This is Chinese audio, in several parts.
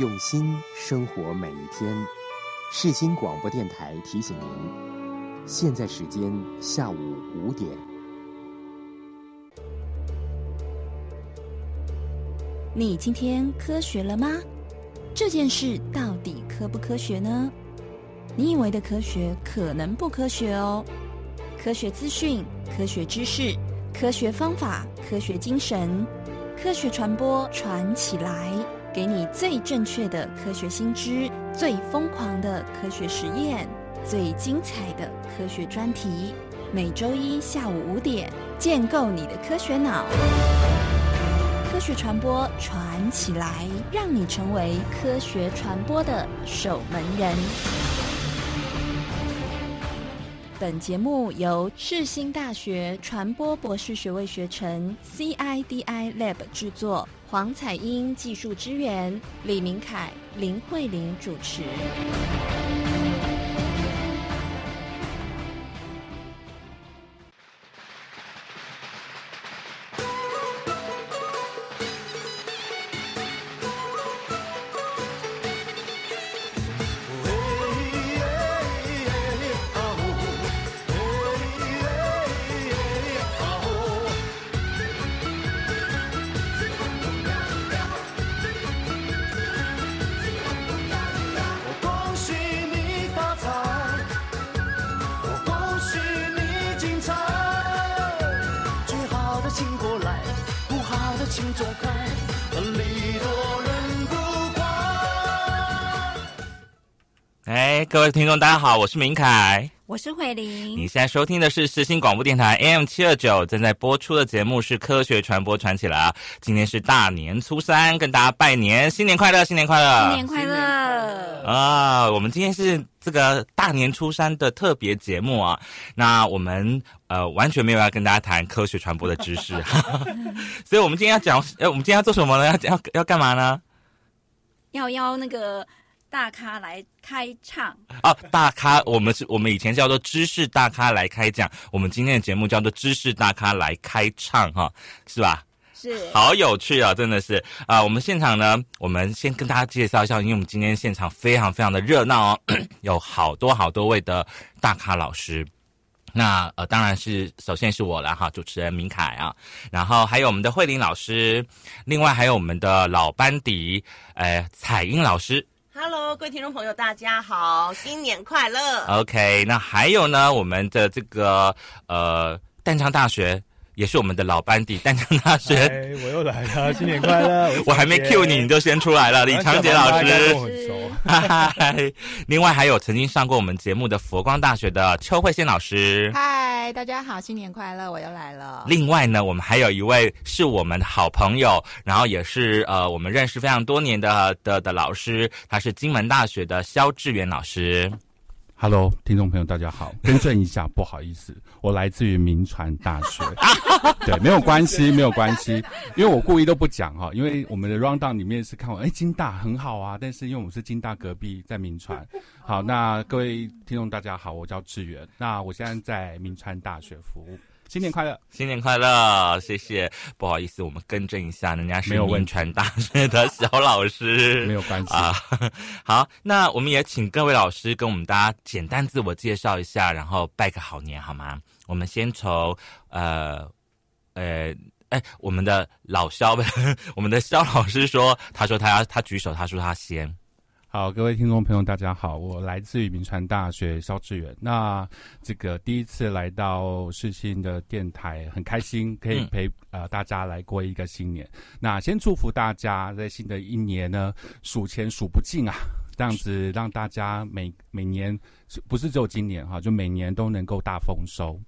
用心生活每一天。世新广播电台提醒您，现在时间下午五点。你今天科学了吗？这件事到底科不科学呢？你以为的科学可能不科学哦。科学资讯、科学知识、科学方法、科学精神，科学传播传起来，给你最正确的科学新知，最疯狂的科学实验，最精彩的科学专题。每周一下午五点，建构你的科学脑。科学传播传起来，让你成为科学传播的守门人。本节目由世新大学传播博士学位学程 CIDI Lab 制作，黄彩英技术支援，李明凯、林慧玲主持。各位听众，大家好，我是明凯。我是慧玲你，现在收听的是世新广播电台 AM 七二九，正在播出的节目是科学传播传起来啊！今天是大年初三，跟大家拜年，新年快乐，新年快乐，新年快乐！啊！我们今天是这个大年初三的特别节目啊，那我们呃完全没有要跟大家谈科学传播的知识，所以我们今天要讲，呃，我们今天要做什么呢？要要要干嘛呢？要要那个大咖来开唱，哦，大咖，我们是我们以前叫做知识大咖来开讲，我们今天的节目叫做知识大咖来开唱，哈，是吧？是。好有趣啊，真的是。啊、我们现场呢，我们先跟大家介绍一下，因为我们今天现场非常非常的热闹哦，有好多好多位的大咖老师。那呃，当然是首先是我了哈，主持人明凯啊，然后还有我们的慧玲老师，另外还有我们的老班底，呃，彩英老师，Hello，各位听众朋友，大家好，新年快乐！OK，那还有呢，我们的这个呃，淡江大学也是我们的老班底，淡江大学。哎，我又来了，新年快乐！我还没 cue 你，你就先出来了，李长杰老师。我很熟。嗨，另外还有曾经上过我们节目的佛光大学的邱慧仙老师。嗨，大家好，新年快乐！我又来了。另外呢，我们还有一位是我们的好朋友，然后也是呃我们认识非常多年的的的老师，他是金门大学的肖志远老师。Hello，听众朋友，大家好，更正一下，不好意思，我来自于民传大学。对，没有关系，没有关系，因为我故意都不讲哈，因为我们的 round down 里面是看我，哎，金大很好啊，但是因为我们是金大隔壁，在民传。好，那各位听众大家好，我叫志远，那我现在在民传大学服务，新年快乐。新年快乐，谢谢。不好意思，我们更正一下，人家是没有问题民传大学的小老师，没有关系啊。好，那我们也请各位老师跟我们大家简单自我介绍一下，然后拜个好年好吗？我们先从呃呃。哎，我们的老肖，我们的肖老师说，他说他要他举手，他说他先。好，各位听众朋友，大家好，我来自于民传大学肖志远。那这个第一次来到世新的电台，很开心可以嗯陪、呃大家来过一个新年。那先祝福大家在新的一年呢，数钱数不尽啊，这样子让大家每每年不是只有今年哈，就每年都能够大丰收。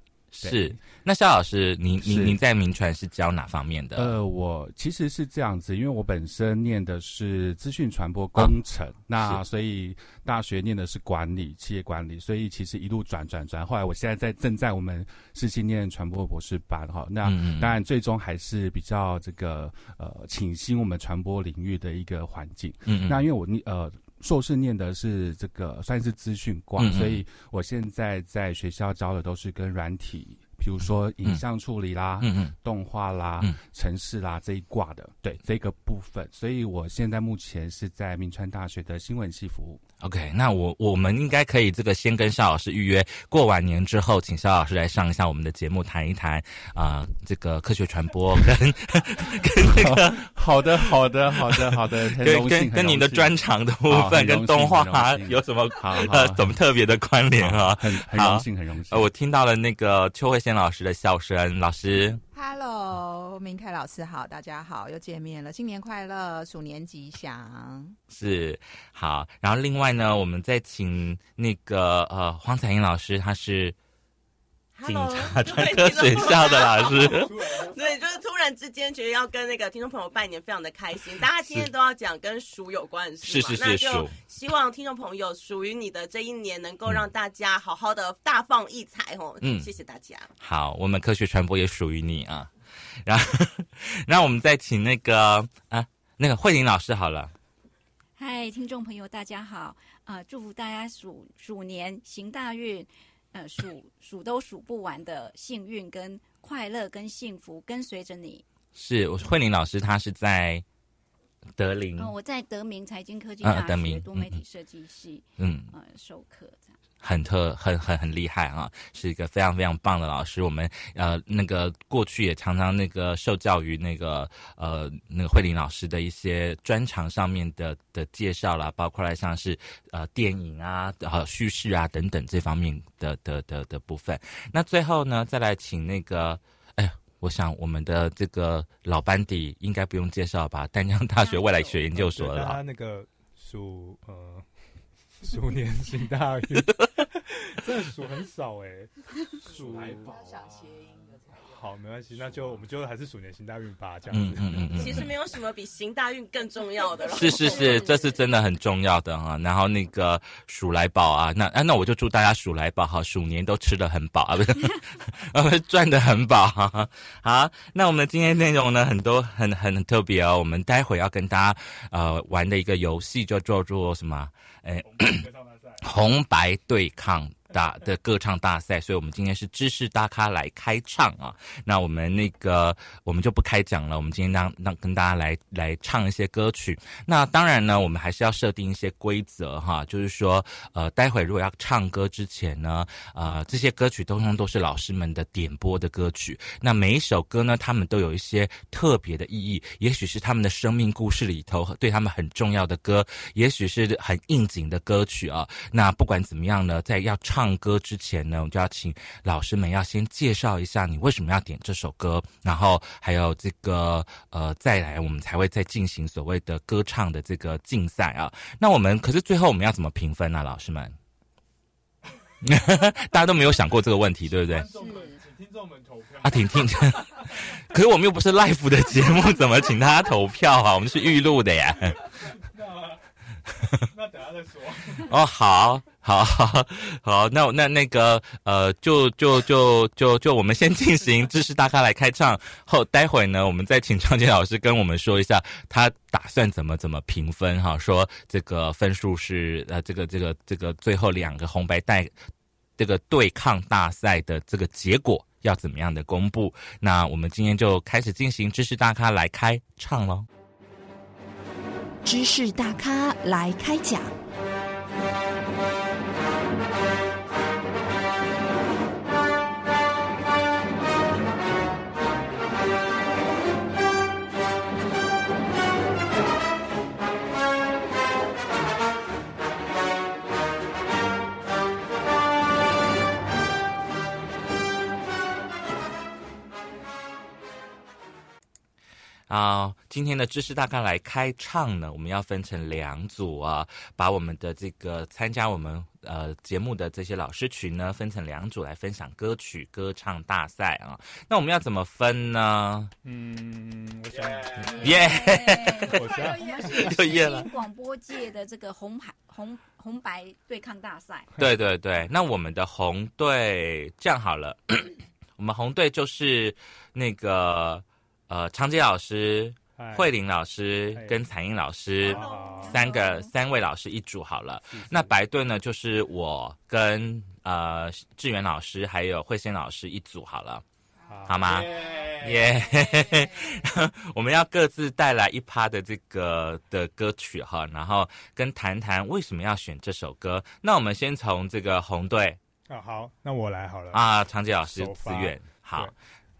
对。是，那肖老师，您您您在民传是教哪方面的？呃，我其实是这样子，因为我本身念的是资讯传播工程，那所以大学念的是管理、企业管理，所以其实一路转转转，后来我现在在正在我们世新念传播博士班哈，那当然最终还是比较这个呃倾心我们传播领域的一个环境。嗯嗯。那因为我念呃硕士念的是这个算是资讯挂，嗯嗯所以我现在在学校教的都是跟软体。比如说影像处理啦、嗯嗯动画啦、嗯城市啦这一挂的，对这个部分。所以我现在目前是在明川大学的新闻系服务。OK，那我我们应该可以这个先跟邵老师预约，过完年之后，请邵老师来上一下我们的节目，谈一谈啊、这个科学传播跟 跟那个 好的，好的，好的，好的，很跟，跟跟您的专长的部分跟动画有什么呃怎么特别的关联啊？很很荣幸，很荣幸。呃，我听到了那个邱慧仙老师的笑声，老师 Hello，明凯老师好，大家好，又见面了，新年快乐，鼠年吉祥。是好，然后另外呢，我们再请那个呃黄彩英老师，他是警察专科学校的老师。然之间觉得要跟那个听众朋友拜年，非常的开心。大家今天都要讲跟鼠有关的事嘛，是是是那就希望听众朋友属于你的这一年，能够让大家好好的大放异彩哦。嗯谢谢大家。好，我们科学传播也属于你啊。然后，然后我们再请那个啊，那个慧玲老师好了。嗨，听众朋友，大家好！啊、祝福大家鼠鼠年行大运，呃，数数都数不完的幸运跟快乐跟幸福跟随着你。是，我是慧玲老师，她是在德林哦、，我在德明财经科技嗯大学德明多媒体设计系、嗯，呃授课这样。很特很很很厉害啊，是一个非常非常棒的老师。我们呃那个过去也常常那个受教于那个呃那个慧玲老师的一些专长上面的的介绍啦，包括来像是呃电影啊、呃叙事啊等等这方面的的的的部分。那最后呢，再来请那个哎。我想我们的这个老班底应该不用介绍吧？丹江大学未来学研究所的他那个属呃鼠年行大运，真的鼠很少哎、鼠好没关系，那就我们就还是鼠年行大运吧，这样子。嗯嗯嗯嗯，其实没有什么比行大运更重要的了。是是是，这是真的很重要的哈。然后那个鼠来宝啊，那啊那我就祝大家鼠来宝哈，鼠年都吃的很饱啊，不是，呃赚的很饱哈。好，那我们今天内容呢很多很很很特别哦。我们待会要跟大家呃玩的一个游戏就叫做什么？哎，红白对抗。大的歌唱大赛，所以我们今天是知识大咖来开唱啊。那我们那个我们就不开讲了，我们今天让让跟大家来来唱一些歌曲。那当然呢，我们还是要设定一些规则哈，就是说，呃，待会如果要唱歌之前呢，呃，这些歌曲通通都是老师们的点播的歌曲。那每一首歌呢，他们都有一些特别的意义，也许是他们的生命故事里头对他们很重要的歌，也许是很应景的歌曲啊。那不管怎么样呢，在要唱歌之前呢，我们就要请老师们要先介绍一下你为什么要点这首歌，然后还有这个呃，再来我们才会再进行所谓的歌唱的这个竞赛啊。那我们可是最后我们要怎么评分呢、老师们？大家都没有想过这个问题，对不对？请听众们投票啊，挺听，可是我们又不是 live 的节目，怎么请大家投票啊？我们是预录的呀。那等下再说。哦，好，好，好，好，那那那个呃，就就就就就我们先进行知识大咖来开唱，后待会呢，我们再请张杰老师跟我们说一下他打算怎么怎么评分哈，说这个分数是呃，这个这个这个最后两个红白带这个对抗大赛的这个结果要怎么样的公布？那我们今天就开始进行知识大咖来开唱喽。知识大咖来开讲。啊，今天的知识大咖来开唱呢，我们要分成两组啊，把我们的这个参加我们呃节目的这些老师群呢，分成两组来分享歌曲歌唱大赛啊。那我们要怎么分呢？嗯，我想耶、我想我们是又耶了世新广播界的这个红海红红白对抗大赛。对对对，那我们的红队这样好了，我们红队就是那个呃长杰老师、慧玲老师跟彩英老师三个三位老师一组好了。那白队呢，就是我跟呃志远老师还有慧仙老师一组好了，好吗？耶！我们要各自带来一趴的这个的歌曲哈，然后跟谈谈为什么要选这首歌。那我们先从这个红队啊，好，那我来好了啊，长杰老师自愿好。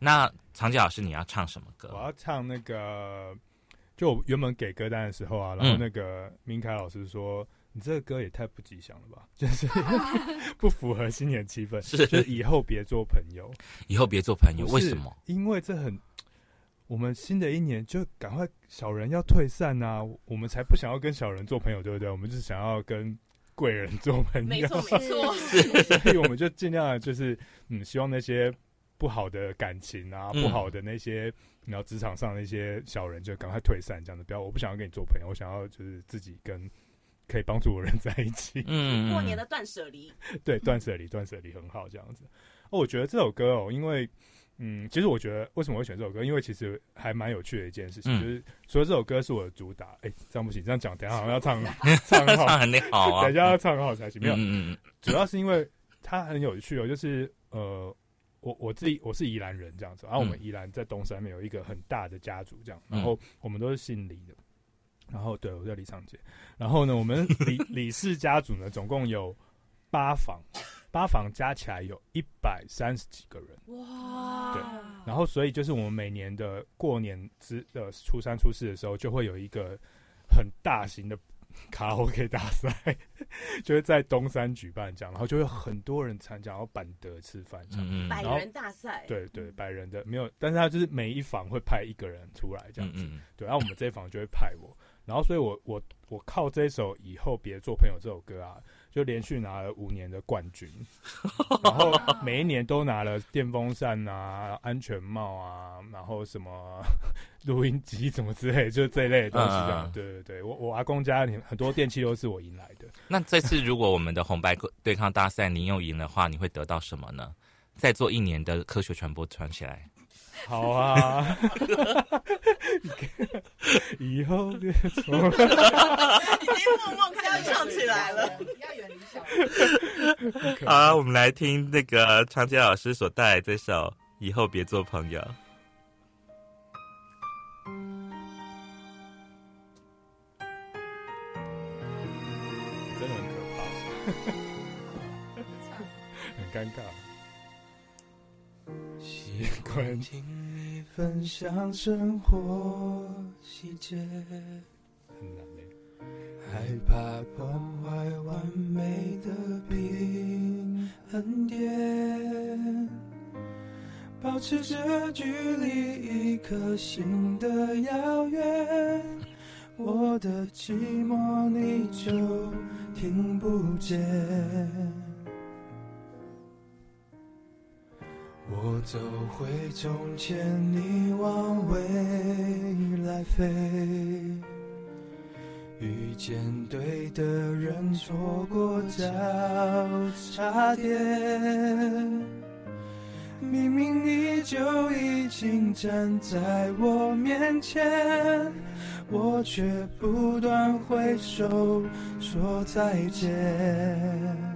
那长杰老师你要唱什么歌？我要唱那个，就我原本给歌单的时候啊，然后那个明凯老师说。你这个歌也太不吉祥了吧，就是 不符合新年气氛。是，就是以后别做朋友，以后别做朋友。为什么？因为这很，我们新的一年就赶快小人要退散啊，我们才不想要跟小人做朋友，对不对？我们是想要跟贵人做朋友。没错，没错。所以我们就尽量就是嗯，希望那些不好的感情啊，不好的那些，然后职场上那些小人就赶快退散，这样子。不要，我不想要跟你做朋友，我想要就是自己跟。可以帮助我人在一起。嗯，过年的断舍离。对，断舍离，断舍离很好，这样子。哦，我觉得这首歌哦，因为，嗯，其实我觉得为什么会选这首歌，因为其实还蛮有趣的一件事情，就是除了这首歌是我的主打，哎，这样不行，这样讲，等下好像要唱 唱好，唱很好啊，等下要唱很好才行。没有，嗯嗯主要是因为它很有趣哦，就是呃，我我自己我是宜兰人这样子，然后我们宜兰在东山面有一个很大的家族这样，然后我们都是姓李的。然后，对我叫李长杰。然后呢，我们李 李氏家族呢，总共有八房，八房加起来有一百三十几个人。哇！对。然后，所以就是我们每年的过年之呃初三初四的时候，就会有一个很大型的卡拉 OK 大赛，就会在东山举办这样，然后就会很多人参加，然后板德吃饭这样。百人大赛。对对，百人的没有，但是他就是每一房会派一个人出来这样子。对，然后我们这一房就会派我。然后，所以我我我靠这首《以后别做朋友》这首歌啊，就连续拿了五年的冠军，然后每一年都拿了电风扇啊、安全帽啊，然后什么 录音机什么之类，就这一类的东西。这样，对对对，我我阿公家里很多电器都是我赢来的。那这次如果我们的红白对抗大赛你又赢的话，你会得到什么呢？再做一年的科学传播传起来。好啊，以后别错。已经默默开始唱起来了，要远离小。好，我们来听那个长杰老师所带来这首《以后别做朋友》。真的很可怕，很尴尬。习惯听你分享生活细节，害怕破坏完美的平衡点，保持着距离一颗心的遥远，我的寂寞你就听不见。我走回从前，你往未来飞。遇见对的人，错过交叉点。明明你就已经站在我面前，我却不断挥手说再见。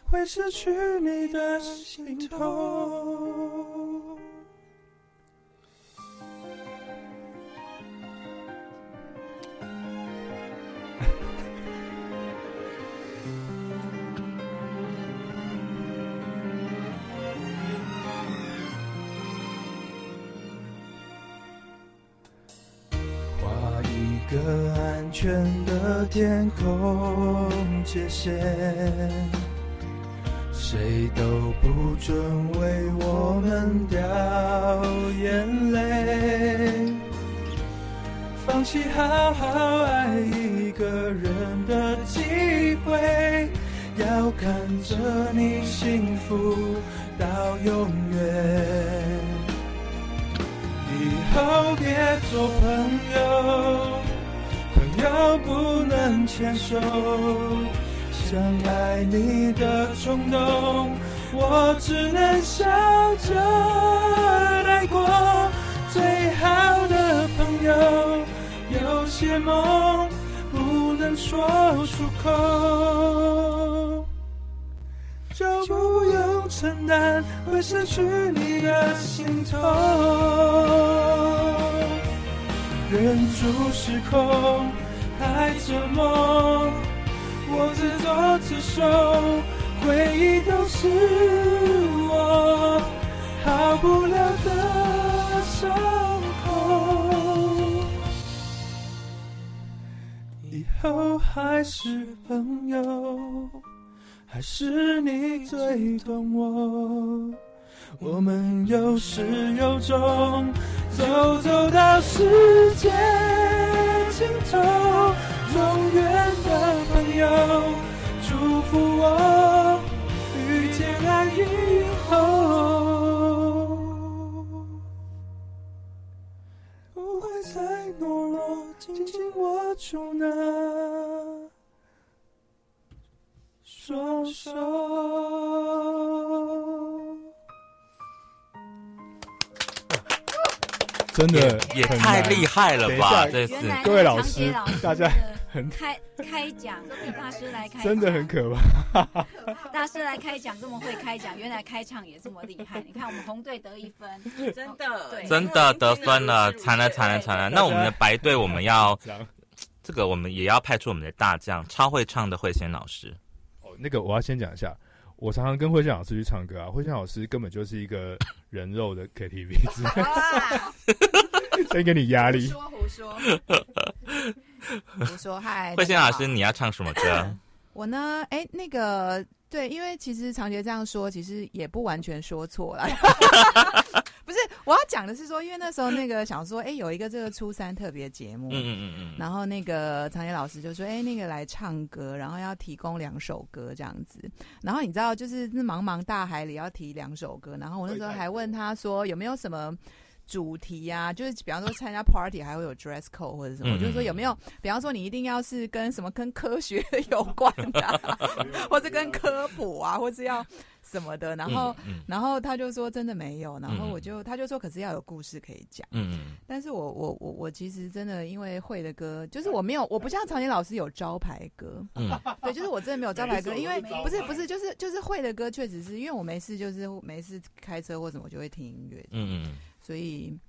会失去你的心痛。画一个安全的天空界线。谁都不准为我们掉眼泪，放弃好好爱一个人的机会，要看着你幸福到永远。以后别做朋友，朋友不能牵手。想爱你的冲动，我只能笑着带过。最好的朋友，有些梦不能说出口，就不用承担会失去你的心痛。忍住失控，太折磨，我自作自受，回忆都是我好不了的。伤口，以后还是朋友，还是你最懂我。我们有始有终，走走到世界尽头，永远的朋友，祝福我遇见爱以后。懦弱，紧紧握住那双手。真的也太厉害了吧！这次各位老师，大家。很开开讲，大师来开，真的很可怕。大师来开讲，这么会开讲，原来开唱也这么厉害。你看，我们红队得一分，真的，对，真的得分了，惨了，惨了，惨了。那我们的白队，我们要 这个，我们也要派出我们的大将，超会唱的慧仙老师。哦，那个我要先讲一下，我常常跟慧仙老师去唱歌啊，慧仙老师根本就是一个人肉的 KTV，先给你压力，说胡说。我说嗨，慧仙老师，你要唱什么歌？我呢？哎，那个对，因为其实长杰这样说，其实也不完全说错了。不是，我要讲的是说，因为那时候那个想说，哎，有一个这个初三特别节目，嗯嗯嗯嗯，然后那个长杰老师就说，哎，那个来唱歌，然后要提供两首歌这样子。然后你知道，就是那茫茫大海里要提两首歌，然后我那时候还问他说，有没有什么？主题呀，就是比方说参加 party 还会有 dress code 或者什么，就是说有没有，比方说你一定要是跟什么跟科学有关的，或者跟科普啊，或是要什么的。然后，然后他就说真的没有。然后我就他就说，可是要有故事可以讲。嗯嗯。但是我我我我其实真的因为会的歌，就是我没有，我不像常年老师有招牌歌。嗯。对，就是我真的没有招牌歌，因为不是不是，就是就是会的歌，确实是因为我没事就是没事开车或什么就会听音乐。嗯嗯。所以，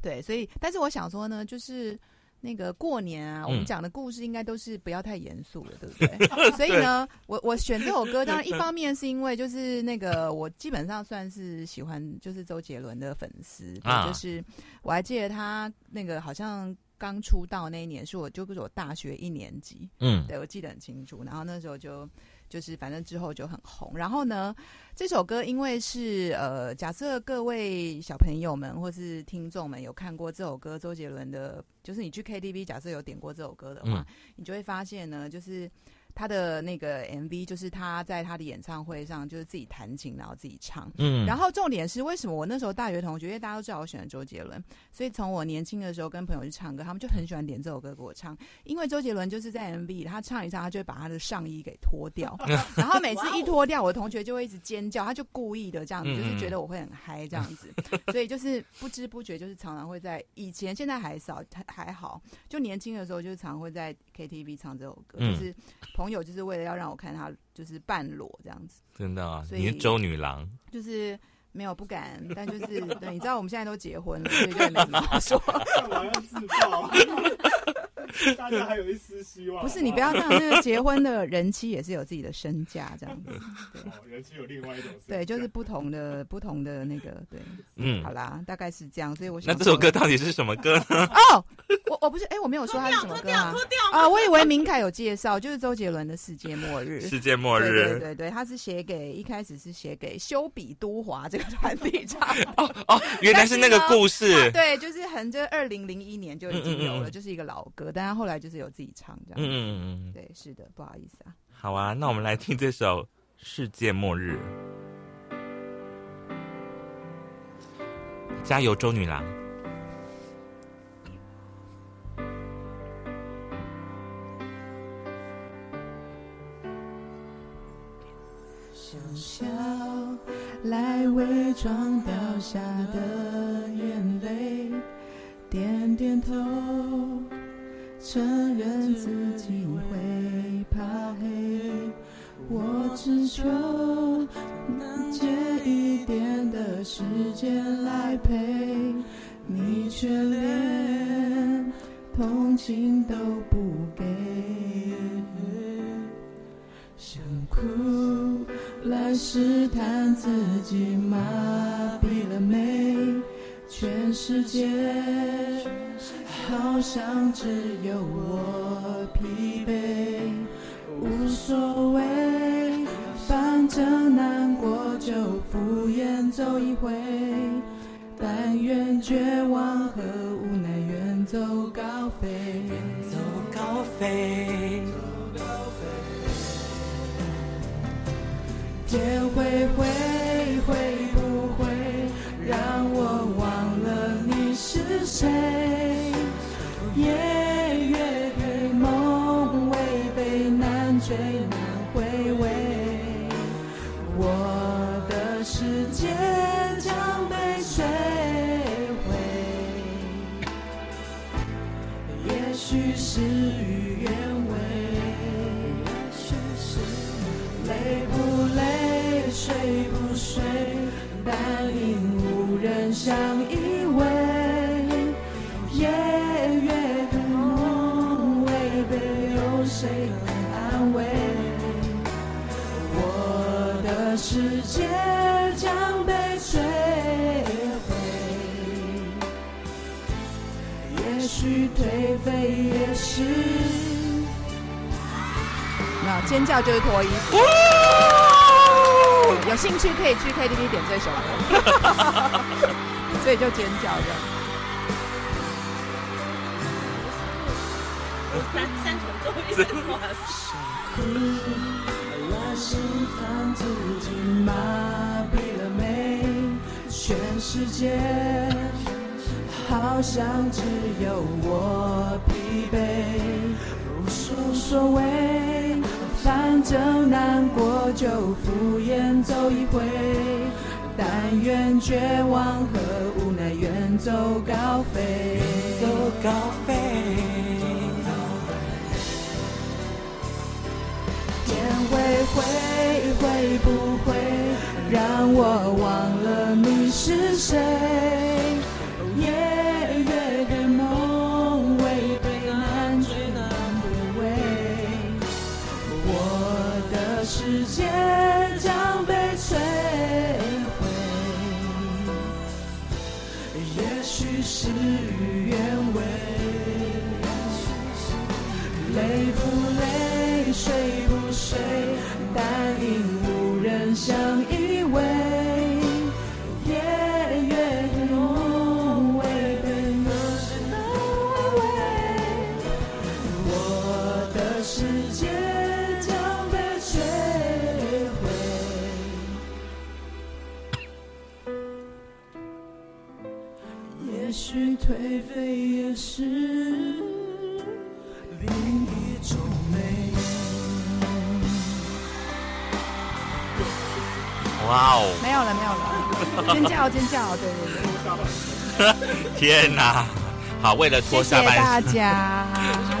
对，所以，但是我想说呢，就是那个过年啊，我们讲的故事应该都是不要太严肃了，对不对？所以呢，我我选这首歌，当然 一方面是因为就是那个我基本上算是喜欢就是周杰伦的粉丝，就是我还记得他那个好像刚出道那一年是我就是我大学一年级，嗯，对我记得很清楚，然后那时候就。就是反正之后就很红，然后呢，这首歌因为是呃，假设各位小朋友们或是听众们有看过这首歌，周杰伦的，就是你去 KTV，假设有点过这首歌的话，你就会发现呢，就是。他的那个 MV 就是他在他的演唱会上就是自己弹琴，然后自己唱。嗯，然后重点是为什么我那时候大学同学，因为大家都知道我喜欢周杰伦，所以从我年轻的时候跟朋友去唱歌，他们就很喜欢点这首歌给我唱。因为周杰伦就是在 MV 他唱一唱，他就会把他的上衣给脱掉，然后每次一脱掉，我的同学就会一直尖叫，他就故意的这样子，就是觉得我会很嗨这样子，所以就是不知不觉就是常常会在以前现在还少还还好，就年轻的时候就是常会在 KTV 唱这首歌，就是。朋友就是为了要让我看他，就是半裸这样子，真的啊！你是周女郎，就是没有不敢，但就是对，你知道我们现在都结婚了，所以就没什么好说。我要自爆。大家还有一丝希望。不是你不要这样，那个结婚的人妻也是有自己的身价，这样子。对，人妻有另外一种。对，就是不同的不同的那个对。嗯，好啦，大概是这样，所以我想。那这首歌到底是什么歌呢？哦，我我不是，哎，我没有说它是什么歌啊。啊，我以为明凯有介绍，就是周杰伦的《世界末日》。世界末日。对对对，他是写给一开始是写给修比都华这个团体唱。哦哦，原来是那个故事。对，就是很就二零零一年就已经有了，就是一个老歌，但他后来就是有自己唱这样。嗯嗯嗯。对，是的，不好意思啊。好啊，那我们来听这首《世界末日》。加油，周女郎！想笑来伪装掉下的眼泪，点点头，承认自己会怕黑。我只求能借一点的时间来陪你，却连同情都不给。想哭来试探自己麻痹了没？全世界好像只有我疲惫。无所谓，反正难过就敷衍走一回。但愿绝望和无奈远走高飞，远走高飞。天会灰，是。那尖叫就是脱衣服。有兴趣可以去 KTV 点这首歌，所以就尖叫这样。三三重奏一直哇哭来试探自己麻痹了没？全世界好像只有我疲惫，无所谓，反正难过就敷衍走一回。但愿绝望和无奈远走高飞，走高飞。天会灰，会不会让我忘了你是谁？哇哦！没有了，没有了，尖叫尖叫，对对对，天哪！好，为了脱谢下半谢大，家，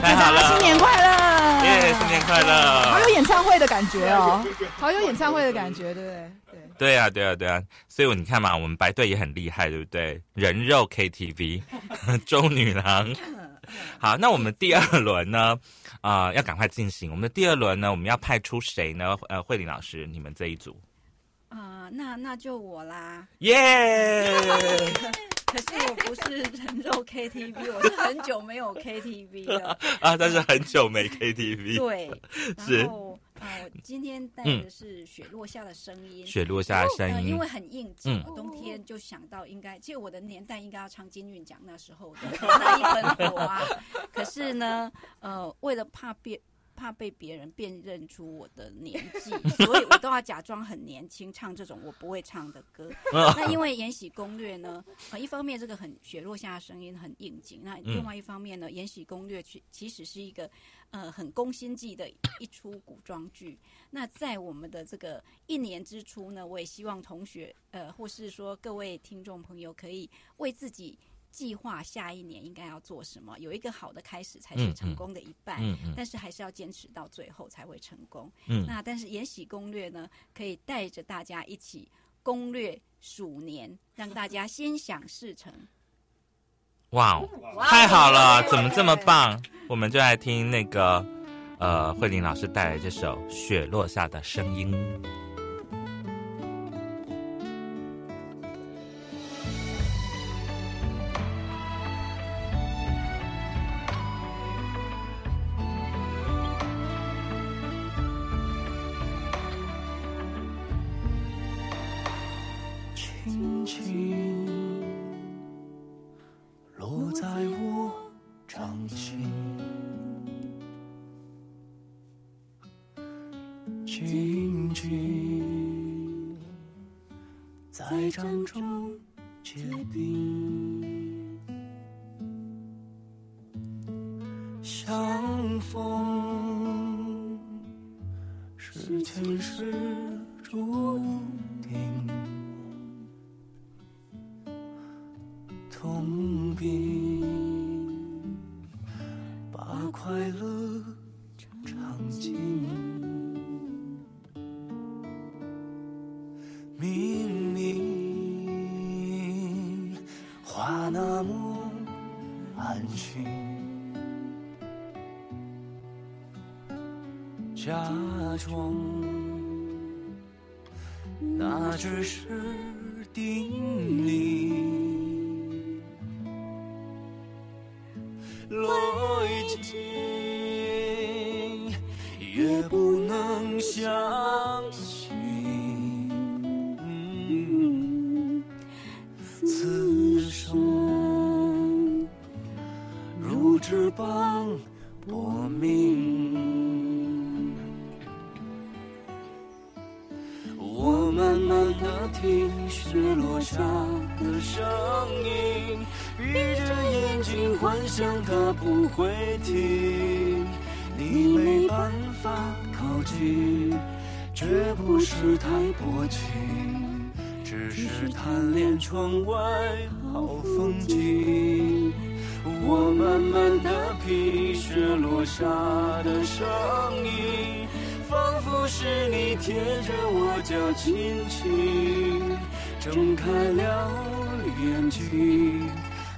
太好了大家新年快乐！耶，新年快乐！好有演唱会的感觉哦，好有演唱会的感觉，对不对？对。对啊，对啊，对啊，所以你看嘛，我们白队也很厉害，对不对？人肉 KTV，周 女郎，好，那我们第二轮呢？啊，要赶快进行。我们的第二轮呢，我们要派出谁呢？呃，慧玲老师，你们这一组。啊，那那就我啦。耶！可是我不是人肉 KTV，我是很久没有 KTV 了。啊，但是很久没 KTV。对，然后啊，我今天带的是雪落下的声音。雪落下的声音，因为很应景，冬天就想到应该，其实我的年代应该要唱金韵奖那时候的那一盆火啊。可是呢，呃，为了怕变。怕被别人辨认出我的年纪，所以我都要假装很年轻，唱这种我不会唱的歌。那因为《延禧攻略》呢，啊，一方面这个很雪落下的声音很应景，那另外一方面呢，《延禧攻略》其其实是一个呃很攻心计的一出古装剧。那在我们的这个一年之初呢，我也希望同学呃，或是说各位听众朋友，可以为自己。计划下一年应该要做什么？有一个好的开始才是成功的一半，但是还是要坚持到最后才会成功。那但是《延禧攻略》呢，可以带着大家一起攻略鼠年，让大家心想事成。哇哦，太好了！怎么这么棒？我们就来听那个呃慧玲老师带来这首《雪落下的声音》。静静，在掌中决定。相逢是前世注定。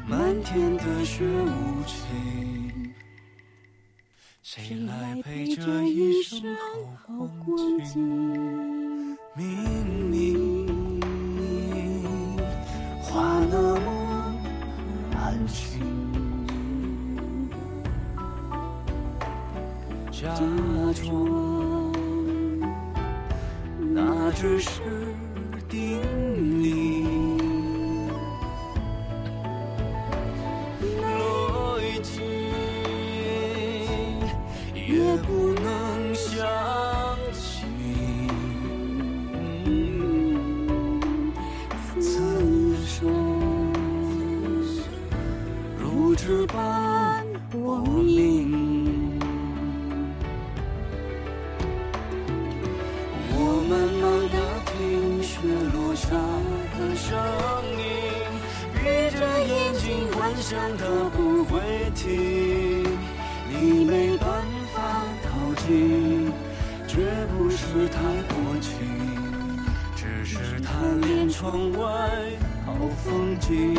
漫天的雪无情，谁来陪这一生好光景？明明话。那么安静，假装那只是窗外好风景。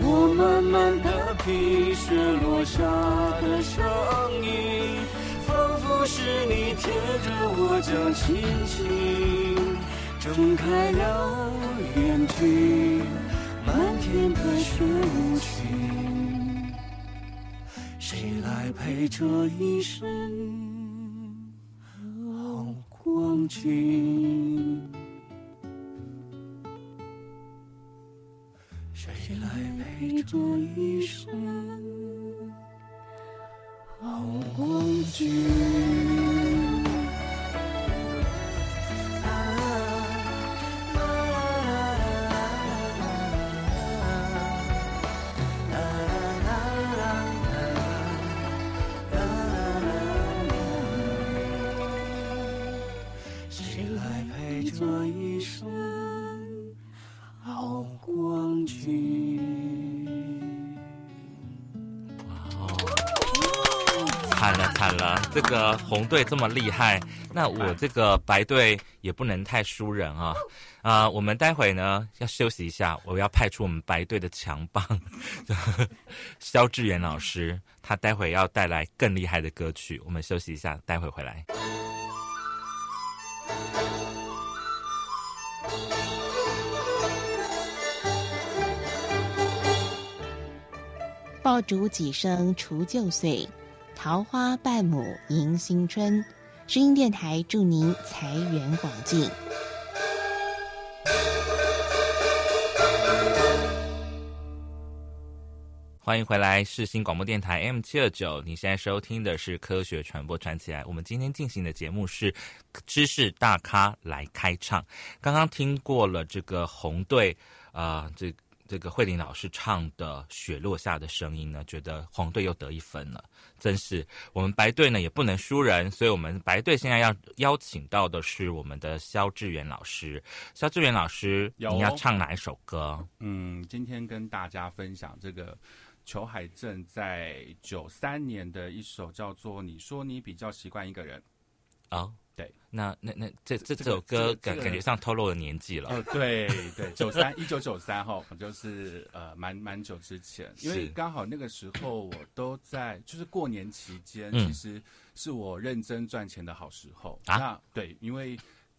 我慢慢的品雪落下的声音，仿佛是你贴着我脚轻轻睁开了眼睛，漫天的雪无情，谁来陪这一生好光景？谁来陪这一生好光景？这个红队这么厉害，那我这个白队也不能太输人啊！啊、我们待会呢要休息一下，我要派出我们白队的强棒 肖志远老师，他待会要带来更厉害的歌曲。我们休息一下，待会回来。爆竹几声除旧岁，桃花半亩迎新春。声音电台祝您财源广进。欢迎回来，世新广播电台 M 七二九。你现在收听的是科学传播传起来。我们今天进行的节目是知识大咖来开唱。刚刚听过了这个红队，啊，这这个慧玲老师唱的《雪落下的声音》呢，觉得黄队又得一分了。真是我们白队呢也不能输人，所以我们白队现在要邀请到的是我们的肖志远老师。肖志远老师，你要唱哪一首歌？嗯，今天跟大家分享这个裘海正在九三年的一首叫做《你说你比较习惯一个人》。哦，对，那那那这这这个首歌感感觉上透露了年纪了。哦，对对，九三一九九三哈，就是呃蛮蛮久之前，因为刚好那个时候我都在，就是过年期间，嗯其实是我认真赚钱的好时候。啊那对，因为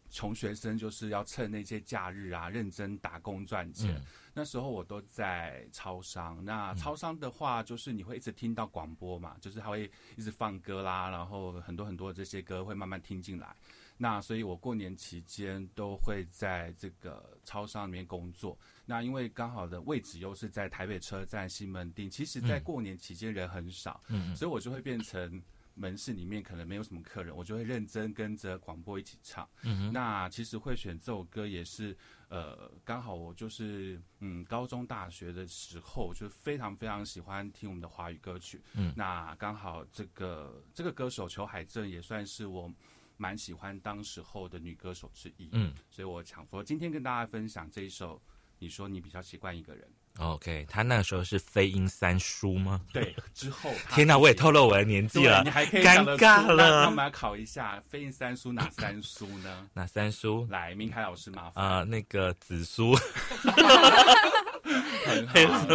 穷学生就是要趁那些假日啊，认真打工赚钱。嗯那时候我都在超商，那超商的话，就是你会一直听到广播嘛，就是他会一直放歌啦，然后很多很多这些歌会慢慢听进来。那所以我过年期间都会在这个超商里面工作。那因为刚好的位置又是在台北车站西门町，其实在嗯过年期间人很少，所以我就会变成门市里面可能没有什么客人，我就会认真跟着广播一起唱。嗯那其实会选这首歌也是，呃，刚好我就是嗯高中大学的时候，就非常非常喜欢听我们的华语歌曲。嗯那刚好这个这个歌手裘海正也算是我蛮喜欢当时候的女歌手之一。嗯，所以我想说今天跟大家分享这一首。你说你比较习惯一个人，OK，他那个时候是飞鹰三叔吗？对，之后天哪，我也透露我的年纪了，你还可以尴尬了那我了。们来考一下飞鹰三叔哪三叔呢？哪三叔？来，明凯老师麻烦。啊、那个紫苏，很好？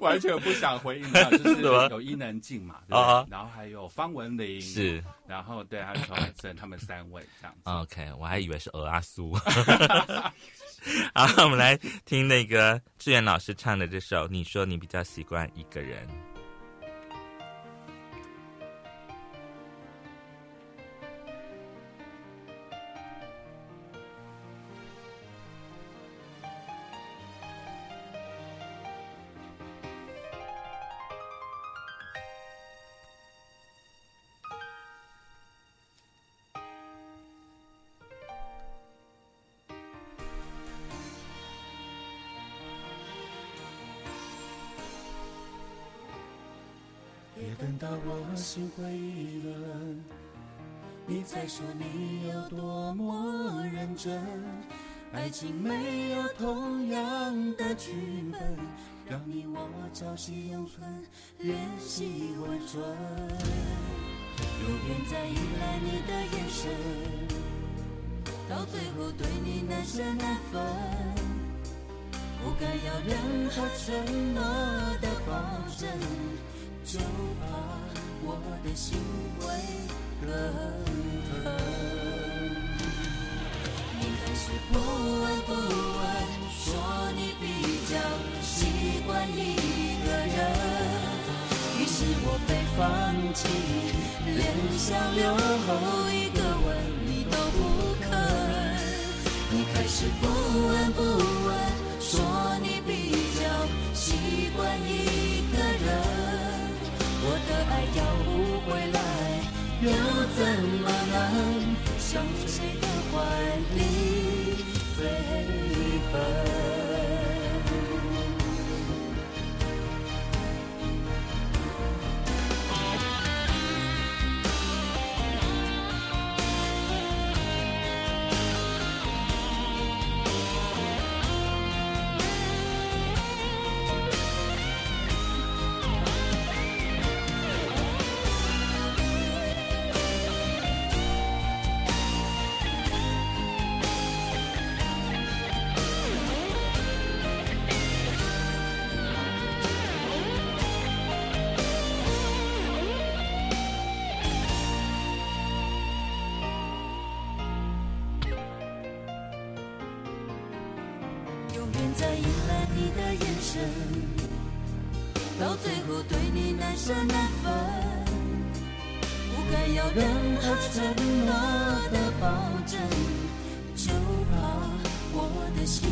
完全不想回应他，就是有伊能静嘛，啊？然后还有方文琳，是，然后对，还有乔海正，他们三位这样子。OK，我还以为是俄阿苏。好，我们来听那个志远老师唱的这首《你说你比较习惯一个人》。等到我心灰意冷，你才说你有多么认真。爱情没有同样的剧本，让你我朝夕永存，怜惜温存。永远在依赖你的眼神，到最后对你难舍难分。不敢要任何承诺的保证，就怕我的心会更疼。你开始不闻不问，说你比较习惯一个人。于是我被放弃，连想留后一个吻你都不肯。你开始不闻不问，怎么能向谁的怀里飞奔？到最后对你难舍难分。不敢要任何承诺的保证，就怕我的心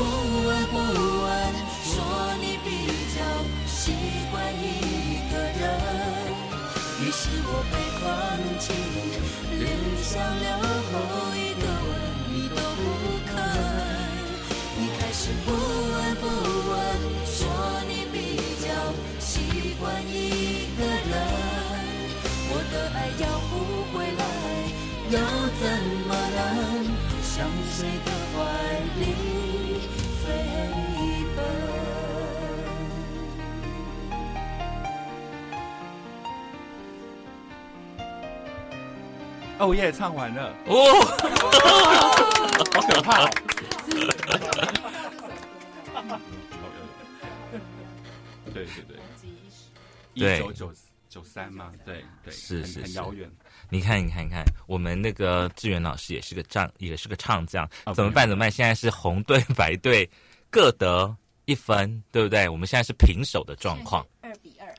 不闻不问，说你比较习惯一个人。于是我被放弃，连想留后一个吻你都不肯。你开始不闻不问，说你比较习惯一个人。我的爱要不回来，又怎么能向谁的怀哦耶，唱完了，哦，好可怕、哦。对对对，一对九九九三吗？对对，是是是很遥远。你看，你看，你看，我们那个志远老师也是个唱，也是个唱将，哦怎么办？怎么办？现在是红队、白队各得一分，对不对？我们现在是平手的状况，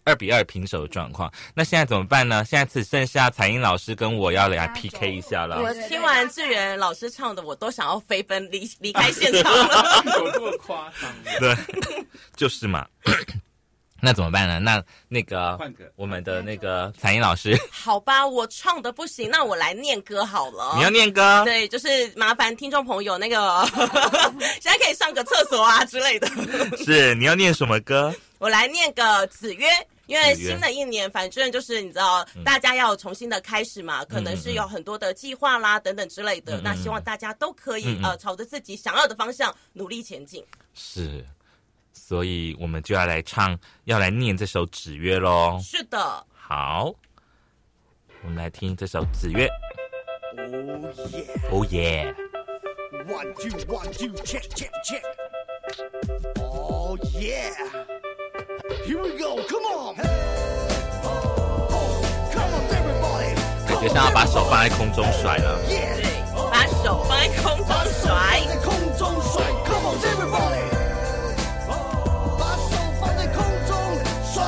二比二，平手的状况。那现在怎么办呢？现在只剩下彩英老师跟我要来 PK 一下了。我听完志远老师唱的，我都想要飞奔离离开现场了。有这么夸张？对，就是嘛。那怎么办呢？那那个换个我们的那个彩英老师，好吧，我唱的不行，那我来念歌好了。你要念歌？对，就是麻烦听众朋友那个，现在可以上个厕所啊之类的。是你要念什么歌？我来念个子曰。因为新的一年，反正就是你知道，大家要重新的开始嘛，可能是有很多的计划啦等等之类的。那希望大家都可以呃朝着自己想要的方向努力前进。是，所以我们就要来唱，要来念这首《子曰》喽。是的，好，我们来听这首《子曰》。Oh yeah, 哦耶！one two one two check check check. Oh yeah, 感觉像要把手放在空中甩了。把手放在空中甩。在空中甩，Come on everybody！把手放在空中甩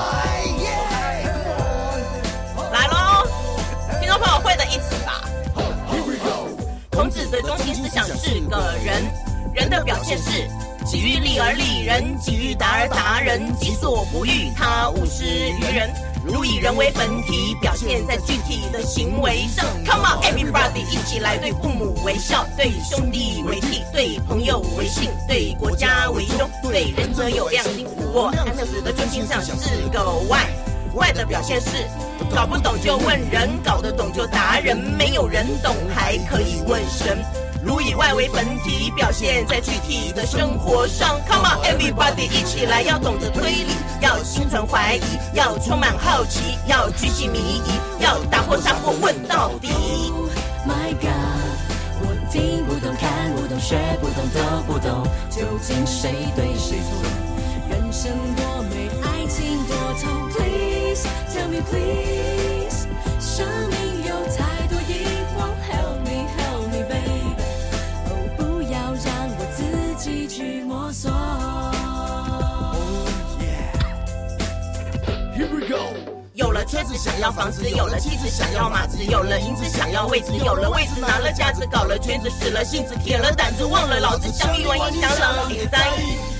，Yeah！来喽，听众朋友会的一起吧。Here we go！孔子的中心思想是个人，人的表现是己欲立而立人，己欲达而达人，己所不欲，他勿施于人。如以人为本体，表现在具体的行为上。Come on everybody，一起来对父母微笑，对兄弟为悌，对朋友为信，对国家为忠，对人则有量心。我安乐死的中心上是个外，外的表现是搞不懂就问人，搞得懂就达人，没有人懂还可以问神。如以外为本体，表现在具体的生活上。Come on everybody，一起来，要懂得推理，要心存怀疑，要充满好奇，要举起迷疑，要打破砂锅问到底。My God，我听不懂，看不懂，学不懂，都不懂，究竟谁对谁错？人生多美，爱情多痛。Please tell me please，了车子想要房子，有了妻子想要马子，有了银子想要位置，有了位置拿了架子，搞了圈子，死了性子，铁了胆子，忘了老子，相遇完一想让你在意。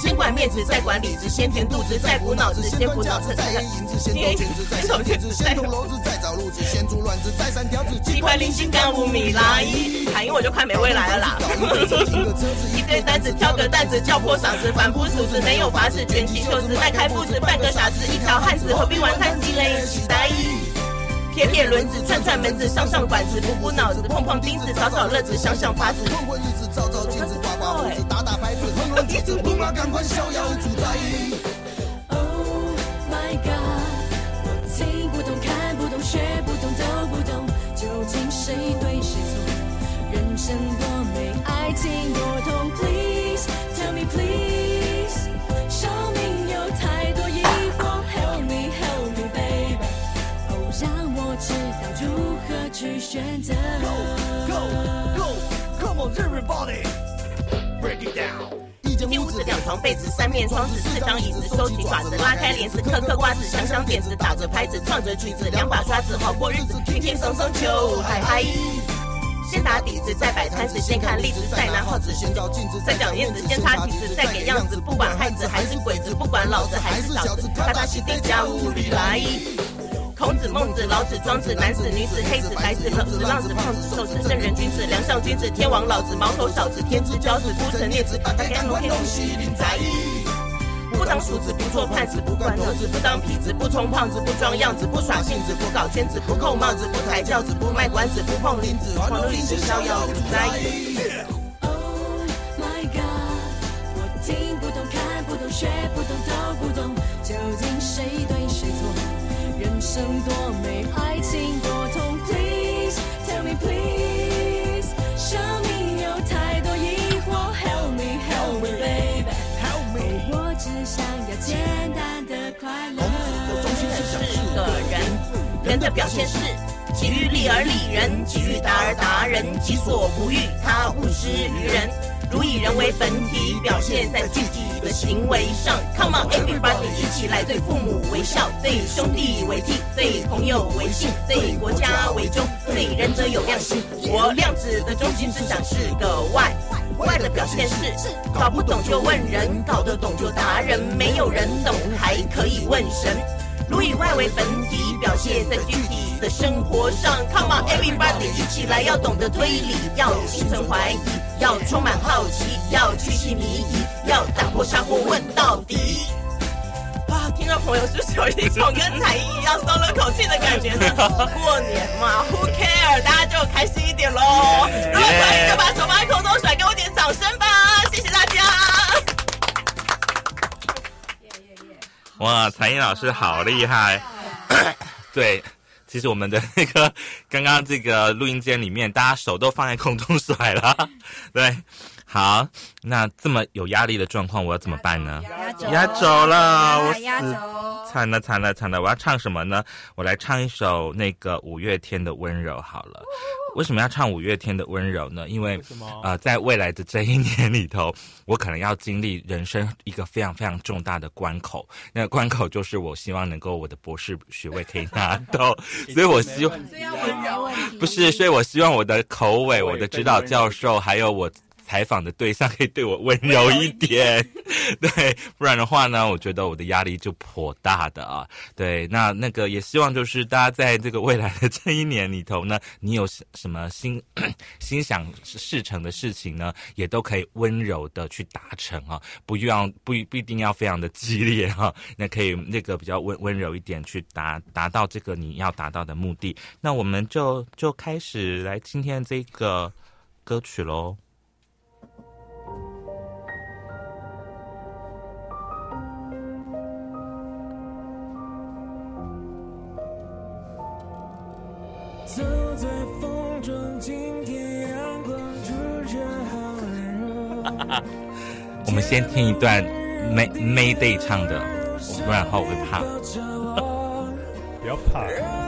先管面子，再管里子，先填肚子，再补脑子，先补脑子，再养银子，先兜圈子，再手圈子，先捅篓子，再找路子，先煮卵子，再三条子，鸡块零星干五米拉一，喊因我就快没未来了啦。一堆单子挑个担子，叫破嗓子，反扑数子，没有法子，卷起袖子，迈开步子，半个傻子，一条汉子，何必玩太极嘞？起呆。撇撇轮子，串串门子，上上管子，补补脑子，碰碰钉子，找找乐子，想想法子，混混日子，照照镜子，刮刮胡子，打打牌子，哼哼笛子，不怕赶快逍遥自在。Oh my God，去选择。Go go come on everybody break it down。一间屋子，两床被子，三面窗子，四张椅子，收起爪子，拉开帘子，嗑嗑瓜子，想想点子，打着拍子，唱着曲子，两把刷子，好过日子，轻轻松松就嗨嗨。先打底子，再摆摊子，先看例子，再拿耗子，先照镜子，再讲燕子，先擦蹄子，再给样子，不管汉子还是鬼子，不管老子还是小子，踏踏实地家务里来。孔子、孟子、老子、庄子、男子、女子、黑子、白子、冷子、浪子、胖子、瘦子、圣人、君子、梁上君子、天王老子、毛头小子、天之骄子、孤臣孽子、大家龙天龙西林在意。不当鼠子，不做胖子，不管头子，不当痞子，不充胖子，不装样子，不耍性子，不搞圈子，不扣帽子，不抬轿子，不卖关子，不碰钉子，黄龙林子逍遥自在。Oh my God，我听不懂，看不懂，学不懂，都不懂，究竟谁对？人生多美，爱情多痛。Please tell me please，生命有太多疑惑，Help me help me baby，Help me，我只想要简单的快乐。中心思想是个人，人的表现是己欲立而立人，己欲达而达人，己所不欲，他勿施于人。如以人为本体，表现在具体的行为上。Come on everybody，一起来对父母微笑，对兄弟为悌，对朋友为信，对国家为忠，对人则有量心。我量子的中心思想是个外。外的表现是搞不懂就问人，搞得懂就达人，没有人懂还可以问神。如以外为本体，表现在具体的生活上。Come on everybody，一起来，要懂得推理，要心存怀疑，要充满好奇，要去细迷疑，要打破砂锅问到底。啊，听众朋友是不是有一种跟彩衣一样松了口气的感觉呢？过年嘛，Who care？大家就开心一点喽。如果可以，就把手放在空中甩，给我点掌声吧！谢谢大家。哇，才英老师好厉害！对，其实我们的那个刚刚这个录音间里面，大家手都放在空中甩了。对，好，那这么有压力的状况，我要怎么办呢？压轴轴了，我压死轴惨了惨了惨了！我要唱什么呢？我来唱一首那个五月天的《温柔》好了。为什么要唱五月天的《温柔》呢？因为呃，在未来的这一年里头，我可能要经历人生一个非常非常重大的关口。那个关口就是我希望能够我的博士学位可以拿到，所以我希望所以要温柔问题不是，所以我希望我的口尾、我的指导教授，还有我采访的对象可以对我温柔一点，对，不然的话呢，我觉得我的压力就颇大的啊。对，那那个也希望就是大家在这个未来的这一年里头呢，你有什么心 心想事成的事情呢，也都可以温柔的去达成啊，不要不不一定要非常的激烈哈，那可以那个比较温温柔一点去达达到这个你要达到的目的。那我们就就开始来今天这个歌曲喽。在风中，今天阳光出现好温柔。我们先听一段 May Mayday 唱的，不然的话我会怕。不要怕。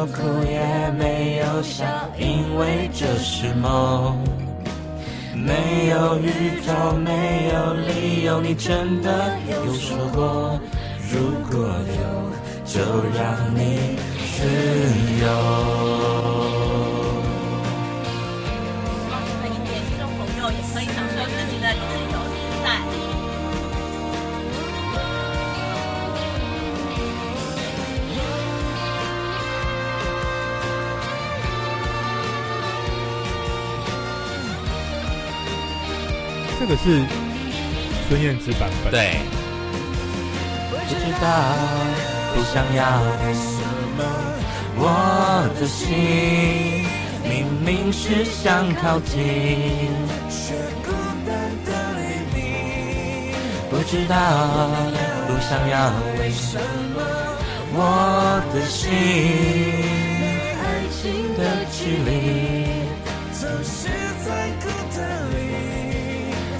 有哭，也没有笑，因为这是梦。没有预兆，没有理由，你真的有说过，如果有，就让你自由。这个是孙燕姿版本。对，不知道，不想要，为什么我的心明明是想靠近，却孤单的离你。不知道，不想要，为什么我的心爱情的距离总是在孤单里。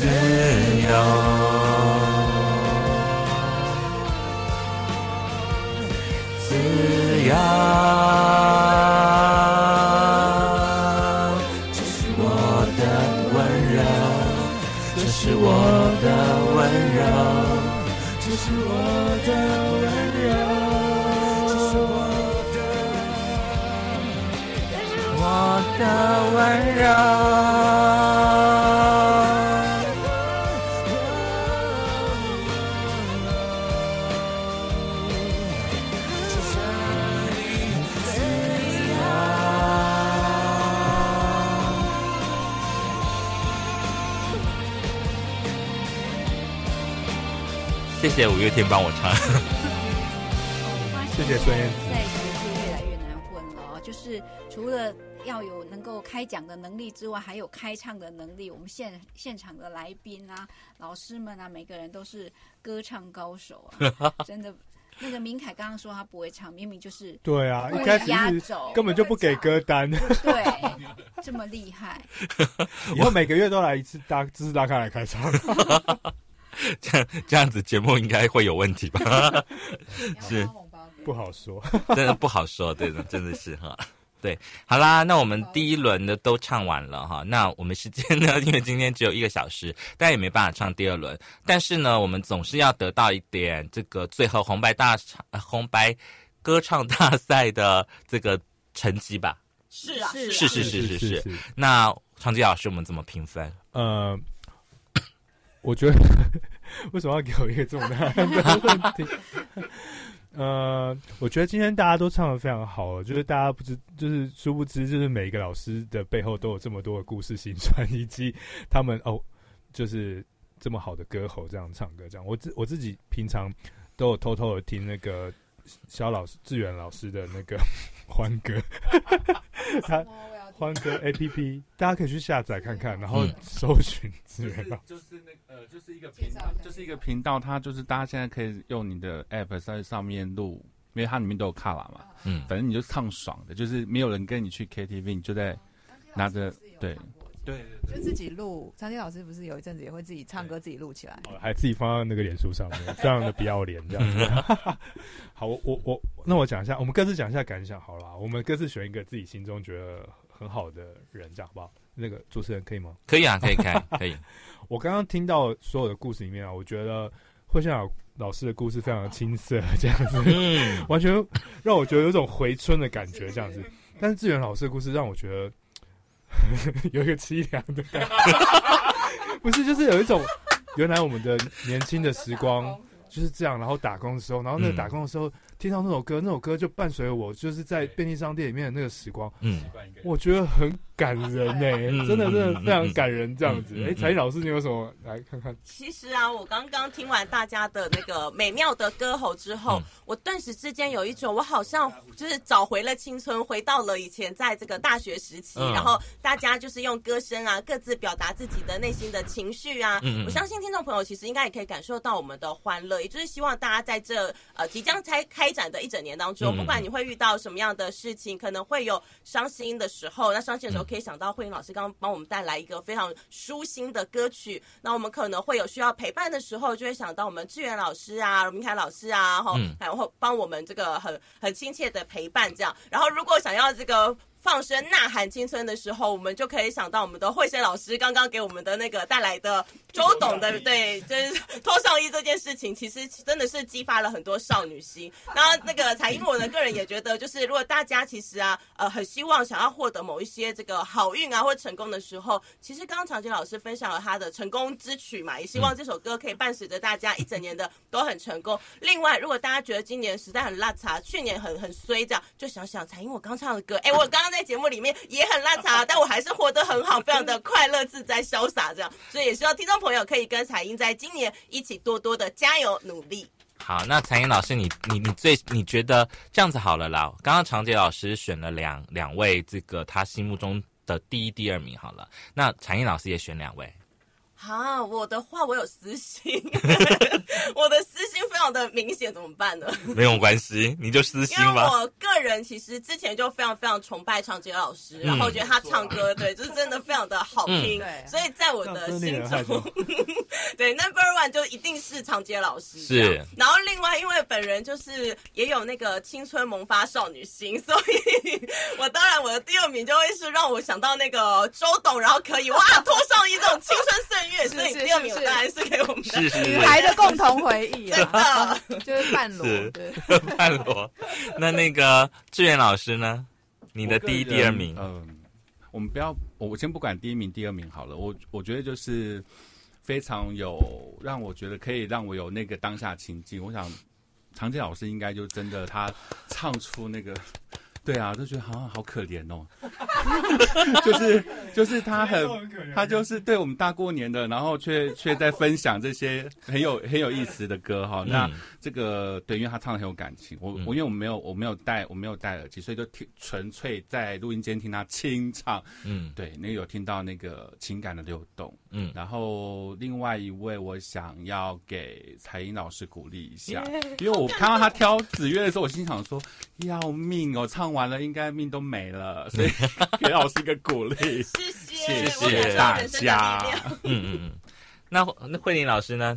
自由。自由，这是我的温柔，这是我的温柔，这是我的温柔，这是我的，我的温柔。谢谢五月天帮我唱。谢谢孙燕姿。在学界越来越难混了哦，就是除了要有能够开讲的能力之外，还有开唱的能力。我们现现场的来宾啊、老师们啊，每个人都是歌唱高手啊，真的那个明凯刚刚说他不会唱，明明就是对啊，一开始压轴根本就不给歌单，对，这么厉害。以后每个月都来一次大知识大咖来开场。这样这样子节目应该会有问题吧？是不好说，真的不好说，对的，真的是哈。对，好啦，那我们第一轮的都唱完了哈。那我们时间呢？因为今天只有一个小时，大家也没办法唱第二轮。但是呢，我们总是要得到一点这个最后红白大唱、呃红白歌唱大赛的这个成绩吧？是啊，是是是是是是是。那长吉老师，我们怎么评分？呃，我觉得为什么要给我一个这么大的问题？呃，我觉得今天大家都唱的非常好，就是大家不知，就是殊不知，就是每一个老师的背后都有这么多的故事心酸，以及他们哦，就是这么好的歌喉这样唱歌，这样。我自我自己平常都有偷偷的听那个肖老师、志远老师的那个欢歌，他欢歌 A P P，大家可以去下载看看，然后嗯搜寻志远老师。就是那呃，就是一个频道，就是一个频道，它就是大家现在可以用你的 app 在上面录，因为它里面都有卡拉嘛，嗯，反正你就唱爽的，就是没有人跟你去 KTV，你就在拿着对对对就自己录。张杰老师不是有一阵子也会自己唱歌，自己录起来。还自己放到那个脸书上面，这样的不要脸这样子。好，我我我，那我讲一下，我们各自讲一下感想好了，我们各自选一个自己心中觉得很好的人，这样好不好？那个主持人可以吗？可以啊，可以开，可以。我刚刚听到所有的故事里面啊，我觉得慧夏老师的故事非常的青涩，这样子，嗯完全让我觉得有种回春的感觉，这样子。但是志远老师的故事让我觉得有一个凄凉的感觉，不是，就是有一种原来我们的年轻的时光就是这样，然后打工的时候，然后那个嗯打工的时候、听到那首歌，那首歌就伴随我，就是在便利商店里面的那个时光，嗯，我觉得很感人呢、嗯真的真的嗯非常感人，这样子。哎、嗯嗯嗯才艺老师，你有什么来看看？其实啊，我刚刚听完大家的那个美妙的歌喉之后，我顿时之间有一种我好像就是找回了青春，回到了以前在这个大学时期，嗯然后大家就是用歌声啊，各自表达自己的内心的情绪啊。我相信听众朋友其实应该也可以感受到我们的欢乐，也就是希望大家在这呃即将开开展的一整年当中，嗯不管你会遇到什么样的事情，可能会有伤心的时候，那伤心的时候可以想到慧英老师刚刚帮我们带来一个非常舒心的歌曲，那我们可能会有需要陪伴的时候，就会想到我们志远老师啊、明凯老师啊，哈、嗯然后帮我们这个很很亲切的陪伴这样。然后如果想要这个。放声呐喊青春的时候，我们就可以想到我们的慧生老师刚刚给我们的那个带来的周董的对，就是脱上衣这件事情，其实真的是激发了很多少女心。然后那个彩英，我的个人也觉得，就是如果大家其实啊，呃，很希望想要获得某一些这个好运啊或成功的时候，其实刚刚长杰老师分享了他的成功之曲嘛，也希望这首歌可以伴随着大家一整年的都很成功。另外，如果大家觉得今年实在很拉碴，去年很很衰这样，就想想彩英我刚唱的歌，哎，我刚刚在节目里面也很烂茶，但我还是活得很好，非常的快乐自在潇洒这样。所以也希望听众朋友可以跟彩英在今年一起多多的加油努力。好，那彩英老师，你你你最你觉得这样子好了啦？刚刚长杰老师选了两两位，这个他心目中的第一、第二名好了。那彩英老师也选两位，啊，我的话我有私心，我的私心非常的明显，怎么办呢？没有关系，你就私心因为。我个人其实之前就非常非常崇拜长杰老师，嗯然后我觉得他唱歌对，就是真的非常的好听，嗯所以在我的心中，对 number one 就一定是长杰老师。是然后另外因为本人就是也有那个青春萌发少女心，所以 我当然我的第二名就会是让我想到那个周董，然后可以哇脱上衣这种青春岁月，是所以是第二名是我当然是给我们的是是是女孩的共同回忆真啊，的 就是半裸是对。半裸。那那个志远老师呢？你的第一、第二名？嗯，我们不要，我先不管第一名、第二名好了。我我觉得就是非常有让我觉得可以让我有那个当下情境。我想常杰老师应该就真的他唱出那个对啊，就觉得好像好可怜哦，就是就是他很他就是对我们大过年的，然后却却在分享这些很有很有意思的歌哈。那这个对，因为他唱的很有感情，我我因为我没有我没有戴我没有戴耳机，所以就听纯粹在录音间听他清唱。嗯，对，那个有听到那个情感的流动。嗯，然后另外一位我想要给彩英老师鼓励一下，因为我看到他挑子乐的时候，我心想说要命哦，唱完了应该命都没了，所以给老师一个鼓励，谢谢大家。嗯嗯嗯，那那慧玲老师呢？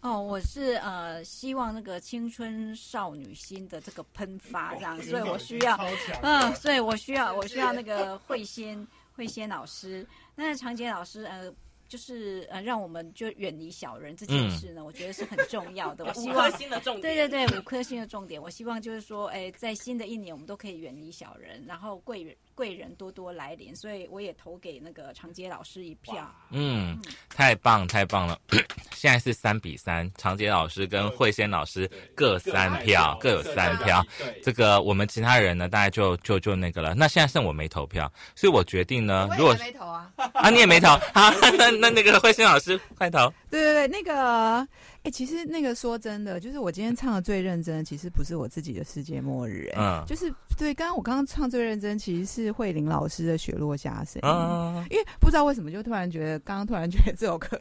哦，我是呃希望那个青春少女心的这个喷发这样，所以我需要嗯，所以我需要我需要那个慧仙慧仙老师，那长杰老师呃。就是呃，让我们就远离小人这件事呢，我觉得是很重要的。我希望新的重点，对对对，五颗星的重点。我希望就是说，哎，在新的一年，我们都可以远离小人，然后贵人贵人多多来临。所以我也投给那个长杰老师一票。嗯，太棒太棒了！现在是三比三，长杰老师跟慧仙老师各三票，各有三票。这个我们其他人呢，大概就就就那个了。那现在剩我没投票，所以我决定呢，如果没投啊，啊，你也没投，好，那。那那个慧心老师快投，对对对，那个。哎，其实那个说真的，就是我今天唱的最认真，其实不是我自己的世界末日，哎，就是对，刚刚我刚刚唱最认真，其实是慧玲老师的雪落下声音，因为不知道为什么就突然觉得，刚刚突然觉得这首歌，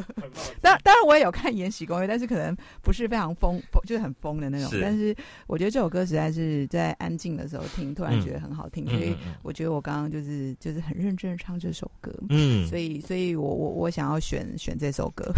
当当然我也有看《延禧攻略》，但是可能不是非常疯，就是很疯的那种，但是我觉得这首歌实在是在安静的时候听，突然觉得很好听，所以我觉得我刚刚就是就是很认真的唱这首歌，嗯，所以所以我我我想要选选这首歌，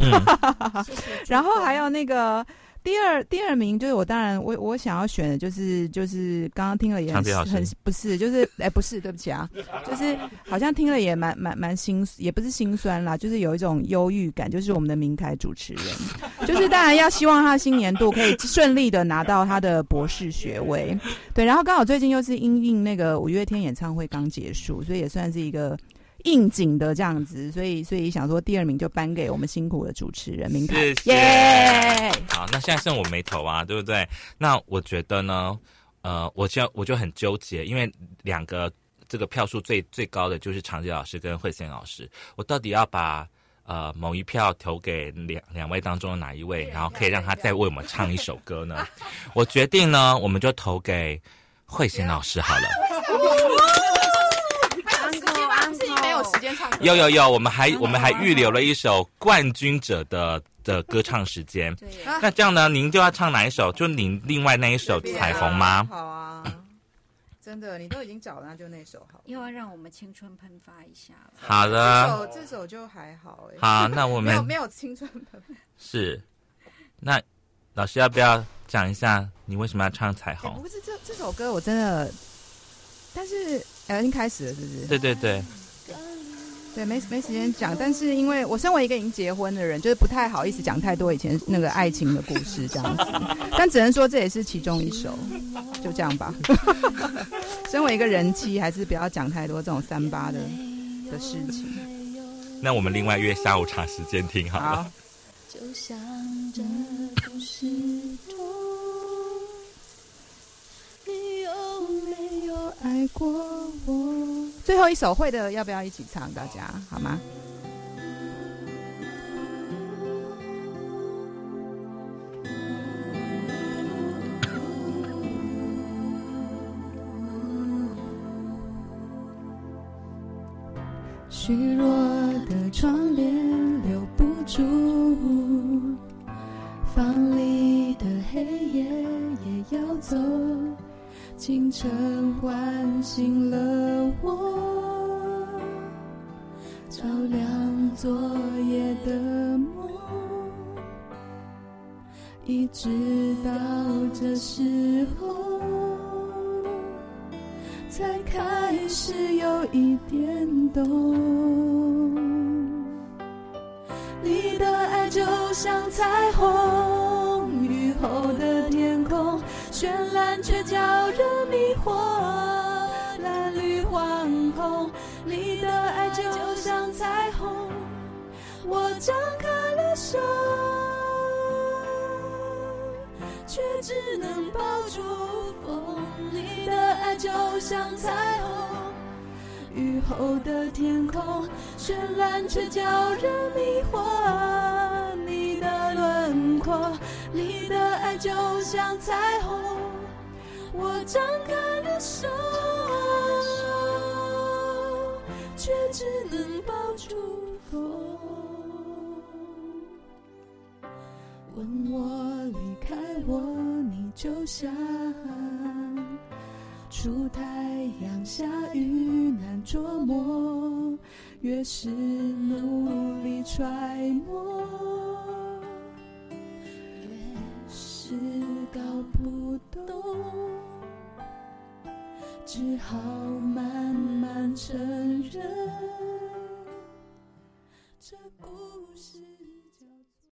然后还有。那个第二第二名就是我，当然我我想要选的就是就是刚刚听了也很很不是就是哎不是对不起啊，就是好像听了也蛮蛮蛮心也不是心酸啦，就是有一种忧郁感，就是我们的名台主持人，就是当然要希望他新年度可以顺利的拿到他的博士学位，对，然后刚好最近又是因应那个五月天演唱会刚结束，所以也算是一个。应景的这样子，所以所以想说第二名就颁给我们辛苦的主持人，明凯，耶！好，那现在剩我没投啊，对不对？那我觉得呢，呃，我就我就很纠结，因为两个这个票数最最高的就是长杰老师跟慧仙老师，我到底要把呃某一票投给两两位当中的哪一位，然后可以让他再为我们唱一首歌呢？我决定呢，我们就投给慧仙老师好了。有有有，我们还我们还预留了一首冠军者的的歌唱时间。那这样呢，您就要唱哪一首？就您另外那一首《彩虹》吗？好啊，真的，你都已经找了，那就那首好。又要让我们青春喷发一下了。好的，这首这首就还好哎。好，那我们没有没有青春喷发。是，那老师要不要讲一下你为什么要唱《彩虹》？不是这这首歌，我真的，但是呃已经开始了，是不是？对对对。对，没没时间讲，但是因为我身为一个已经结婚的人，就是不太好意思讲太多以前那个爱情的故事这样子，但只能说这也是其中一首，就这样吧。身为一个人妻，还是不要讲太多这种三八的的事情。那我们另外约下午茶时间听好了就像这故事。爱过我。最后一首会的，要不要一起唱？大家好吗？虚弱的窗帘留不住，房里的黑夜也要走。清晨唤醒了我，照亮昨夜的梦，一直到这时候，才开始有一点懂。你的爱就像彩虹，绚烂却叫人迷惑，蓝绿黄红，你的爱就像彩虹，我张开了手，却只能抱住风。你的爱。就像彩虹。雨后的天空绚烂却叫人迷惑，你的爱就像彩虹，我张开了手，却只能抱住风。问我离开我，你就像。出太阳下雨难捉摸，越是努力揣摩，是搞不懂，只好慢慢承认，这故事。